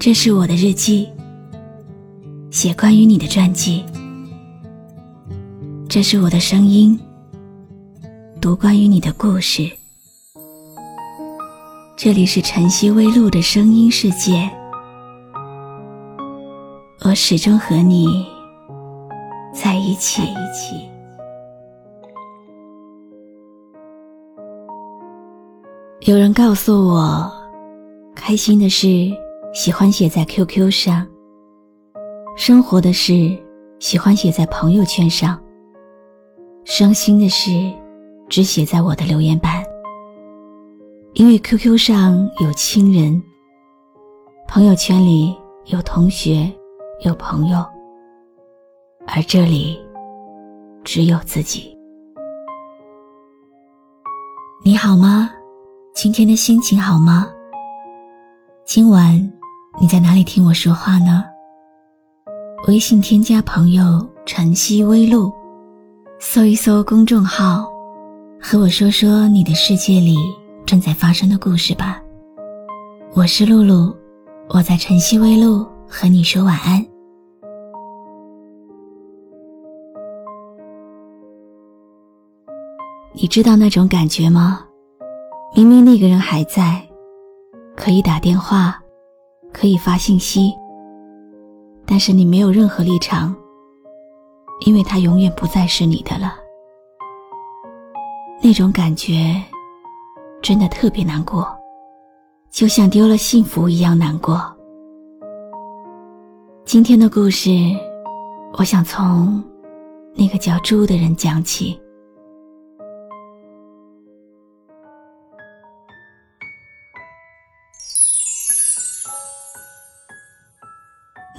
这是我的日记，写关于你的传记。这是我的声音，读关于你的故事。这里是晨曦微露的声音世界，我始终和你在一起。有人告诉我，开心的事喜欢写在 QQ 上，生活的事喜欢写在朋友圈上，伤心的事只写在我的留言板。因为 QQ 上有亲人，朋友圈里有同学，有朋友，而这里只有自己。你好吗？今天的心情好吗？今晚你在哪里听我说话呢？微信添加朋友“晨曦微露”，搜一搜公众号，和我说说你的世界里。正在发生的故事吧。我是露露，我在晨曦微露和你说晚安。你知道那种感觉吗？明明那个人还在，可以打电话，可以发信息，但是你没有任何立场，因为他永远不再是你的了。那种感觉。真的特别难过，就像丢了幸福一样难过。今天的故事，我想从那个叫猪的人讲起。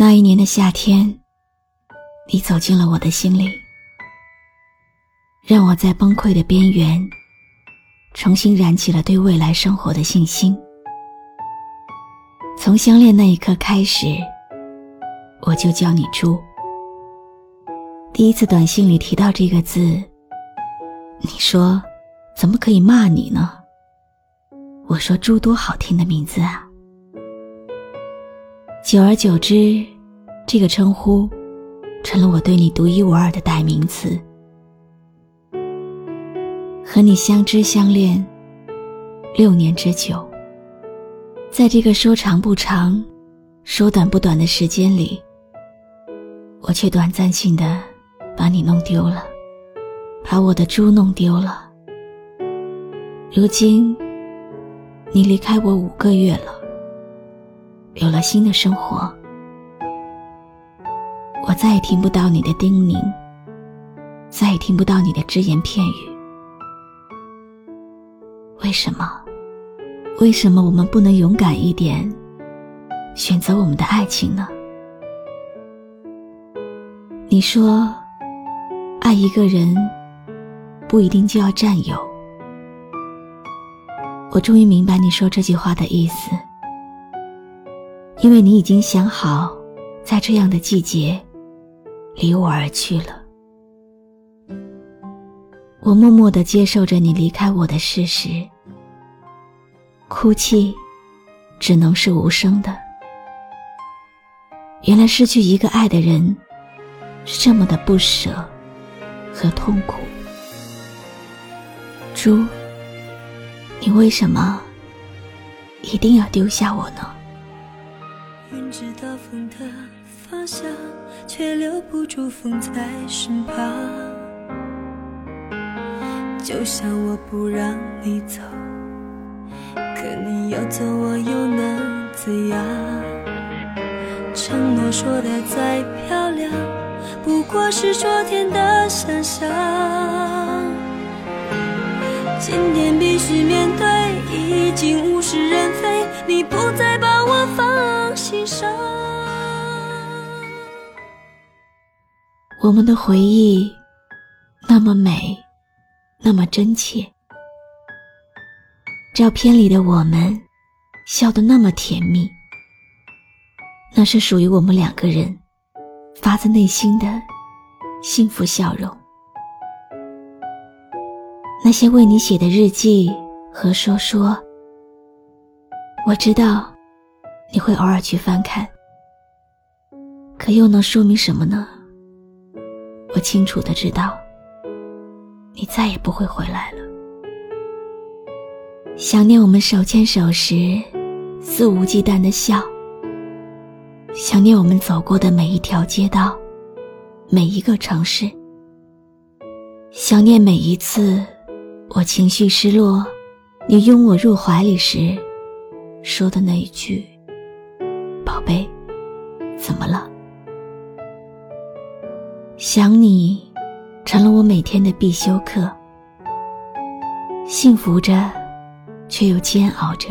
那一年的夏天，你走进了我的心里，让我在崩溃的边缘。重新燃起了对未来生活的信心。从相恋那一刻开始，我就叫你猪。第一次短信里提到这个字，你说怎么可以骂你呢？我说猪多好听的名字啊。久而久之，这个称呼成了我对你独一无二的代名词。和你相知相恋六年之久，在这个说长不长、说短不短的时间里，我却短暂性的把你弄丢了，把我的猪弄丢了。如今，你离开我五个月了，有了新的生活，我再也听不到你的叮咛，再也听不到你的只言片语。为什么？为什么我们不能勇敢一点，选择我们的爱情呢？你说，爱一个人不一定就要占有。我终于明白你说这句话的意思，因为你已经想好，在这样的季节，离我而去了。我默默的接受着你离开我的事实，哭泣只能是无声的。原来失去一个爱的人是这么的不舍和痛苦。猪，你为什么一定要丢下我呢？知道风的方向，却留不住风在身旁。就像我不让你走，可你要走，我又能怎样？承诺说的再漂亮，不过是昨天的想象。今天必须面对，已经物是人非，你不再把我们的回忆那么美。那么真切，照片里的我们笑得那么甜蜜，那是属于我们两个人发自内心的幸福笑容。那些为你写的日记和说说，我知道你会偶尔去翻看，可又能说明什么呢？我清楚的知道，你再也不会回来了。想念我们手牵手时肆无忌惮的笑，想念我们走过的每一条街道，每一个城市，想念每一次我情绪失落，你拥我入怀里时说的那一句：“，怎么了？”想你，成了我每天的必修课。幸福着，却又煎熬着。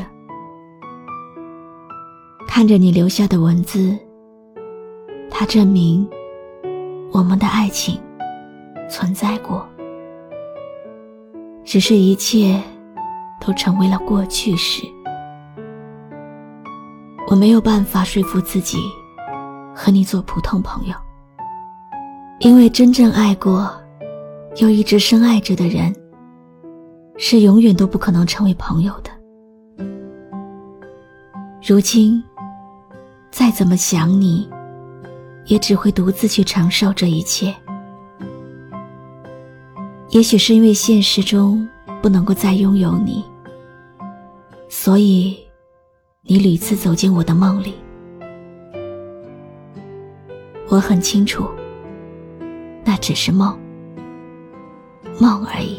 看着你留下的文字，它证明我们的爱情存在过，只是一切都成为了过去式。我没有办法说服自己和你做普通朋友。因为真正爱过，又一直深爱着的人，是永远都不可能成为朋友的。如今，再怎么想你，也只会独自去承受这一切。也许是因为现实中不能够再拥有你，所以你屡次走进我的梦里。我很清楚。那只是梦，梦而已。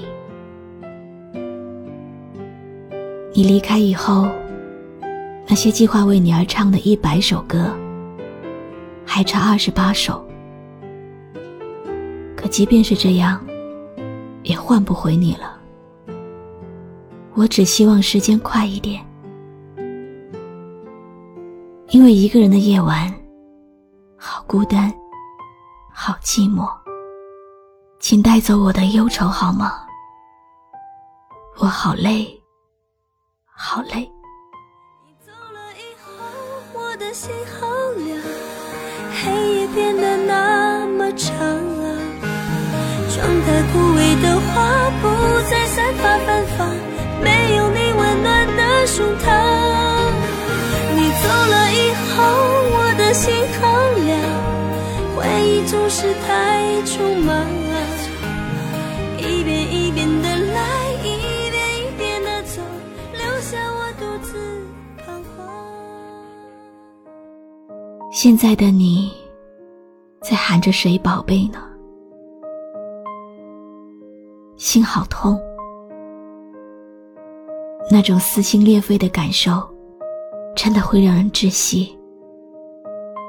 你离开以后，那些计划为你而唱的一百首歌，还差二十八首。可即便是这样，也换不回你了。我只希望时间快一点，因为一个人的夜晚，好孤单，好寂寞。请带走我的忧愁好吗？我好累，好累。你走了以后，我的心好凉，黑夜变得那么长啊。窗台枯萎的花不再散发芬芳，没有你温暖的胸膛。你走了以后，我的心好，回忆总是太匆忙。一遍一遍的来，一遍一遍的走，留下我独自彷徨现在的你，在喊着谁宝贝呢？心好痛，那种撕心裂肺的感受，真的会让人窒息。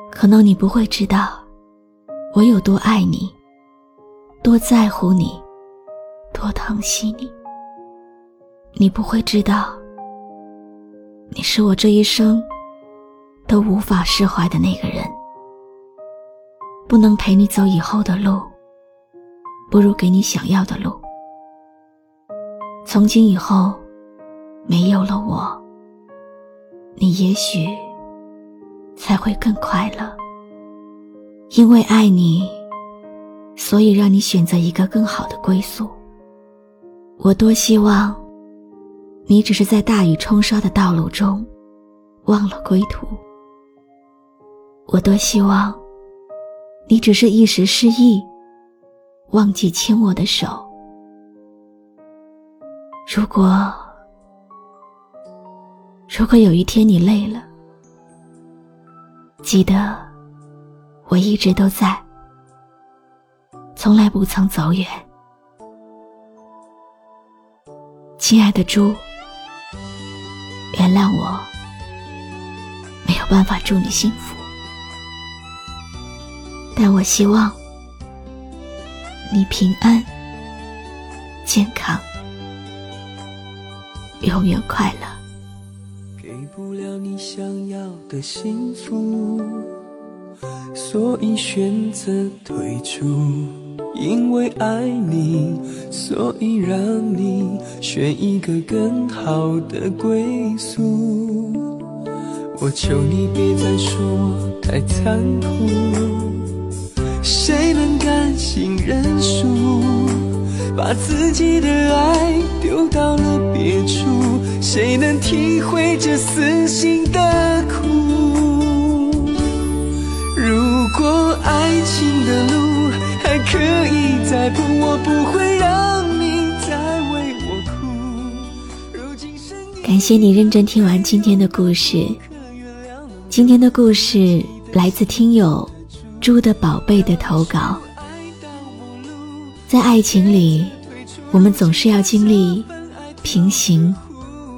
可能你不会知道，我有多爱你，多在乎你，多疼惜你。你不会知道，你是我这一生。都无法释怀的那个人，不能陪你走以后的路，不如给你想要的路。从今以后，没有了我，你也许才会更快乐。因为爱你，所以让你选择一个更好的归宿。我多希望，你只是在大雨冲刷的道路中，忘了归途。我多希望，你只是一时失意，忘记牵我的手。如果，如果有一天你累了，记得我一直都在，从来不曾走远。亲爱的猪，原谅我，没有办法祝你幸福。但我希望你平安、健康，永远快乐。给不了你想要的幸福，所以选择退出。因为爱你，所以让你选一个更好的归宿。我求你别再说太残酷。谁能甘心认输，把自己的爱丢到了别处？谁能体会这死心的苦？再谱，我不会让你再为我哭。感谢你认真听完今天的故事。今天的故事来自听友猪的宝贝的投稿。在爱情里，我们总是要经历平行、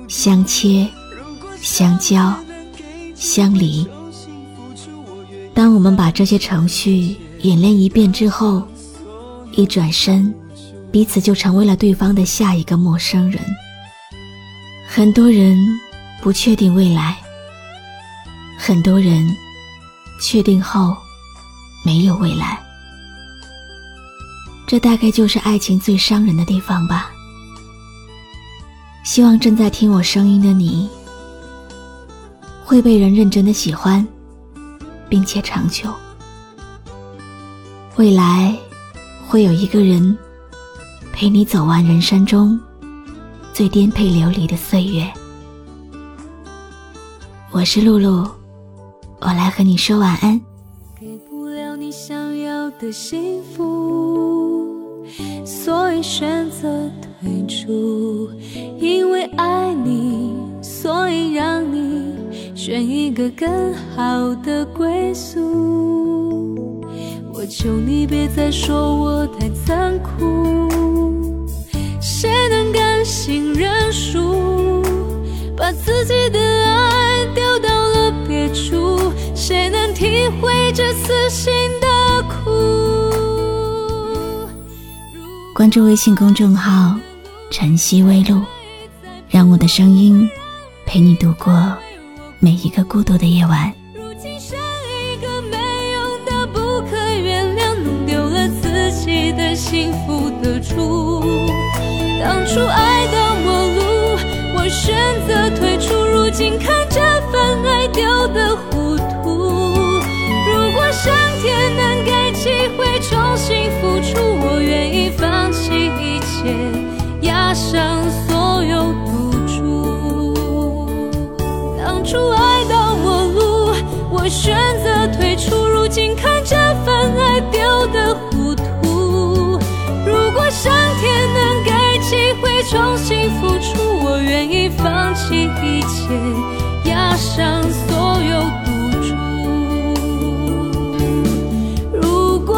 相切、相交、相离。当我们把这些程序演练一遍之后，一转身，彼此就成为了对方的下一个陌生人。很多人不确定未来，很多人确定后没有未来。这大概就是爱情最伤人的地方吧。希望正在听我声音的你，会被人认真的喜欢，并且长久。未来会有一个人陪你走完人生中。最颠沛流离的岁月，我是露露，我来和你说晚安。给不了你想要的幸福，所以选择退出。因为爱你，所以让你选一个更好的归宿。求你别再说我太残酷。谁能甘心认输，把自己的爱丢到了别处？谁能体会这死心的苦？关注微信公众号“晨曦微露”，让我的声音陪你度过每一个孤独的夜晚。幸福的主。当初爱到陌路，我选择退出。如今看这份爱丢的放弃一切，押上所有赌注。如果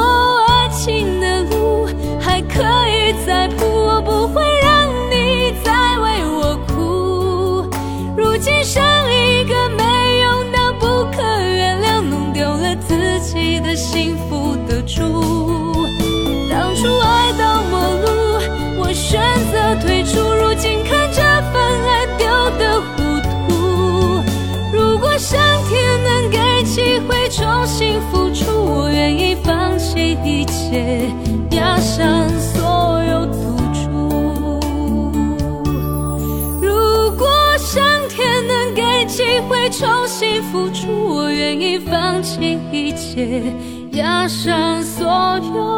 爱情的路还可以再铺，愿意放弃一切，押上所有。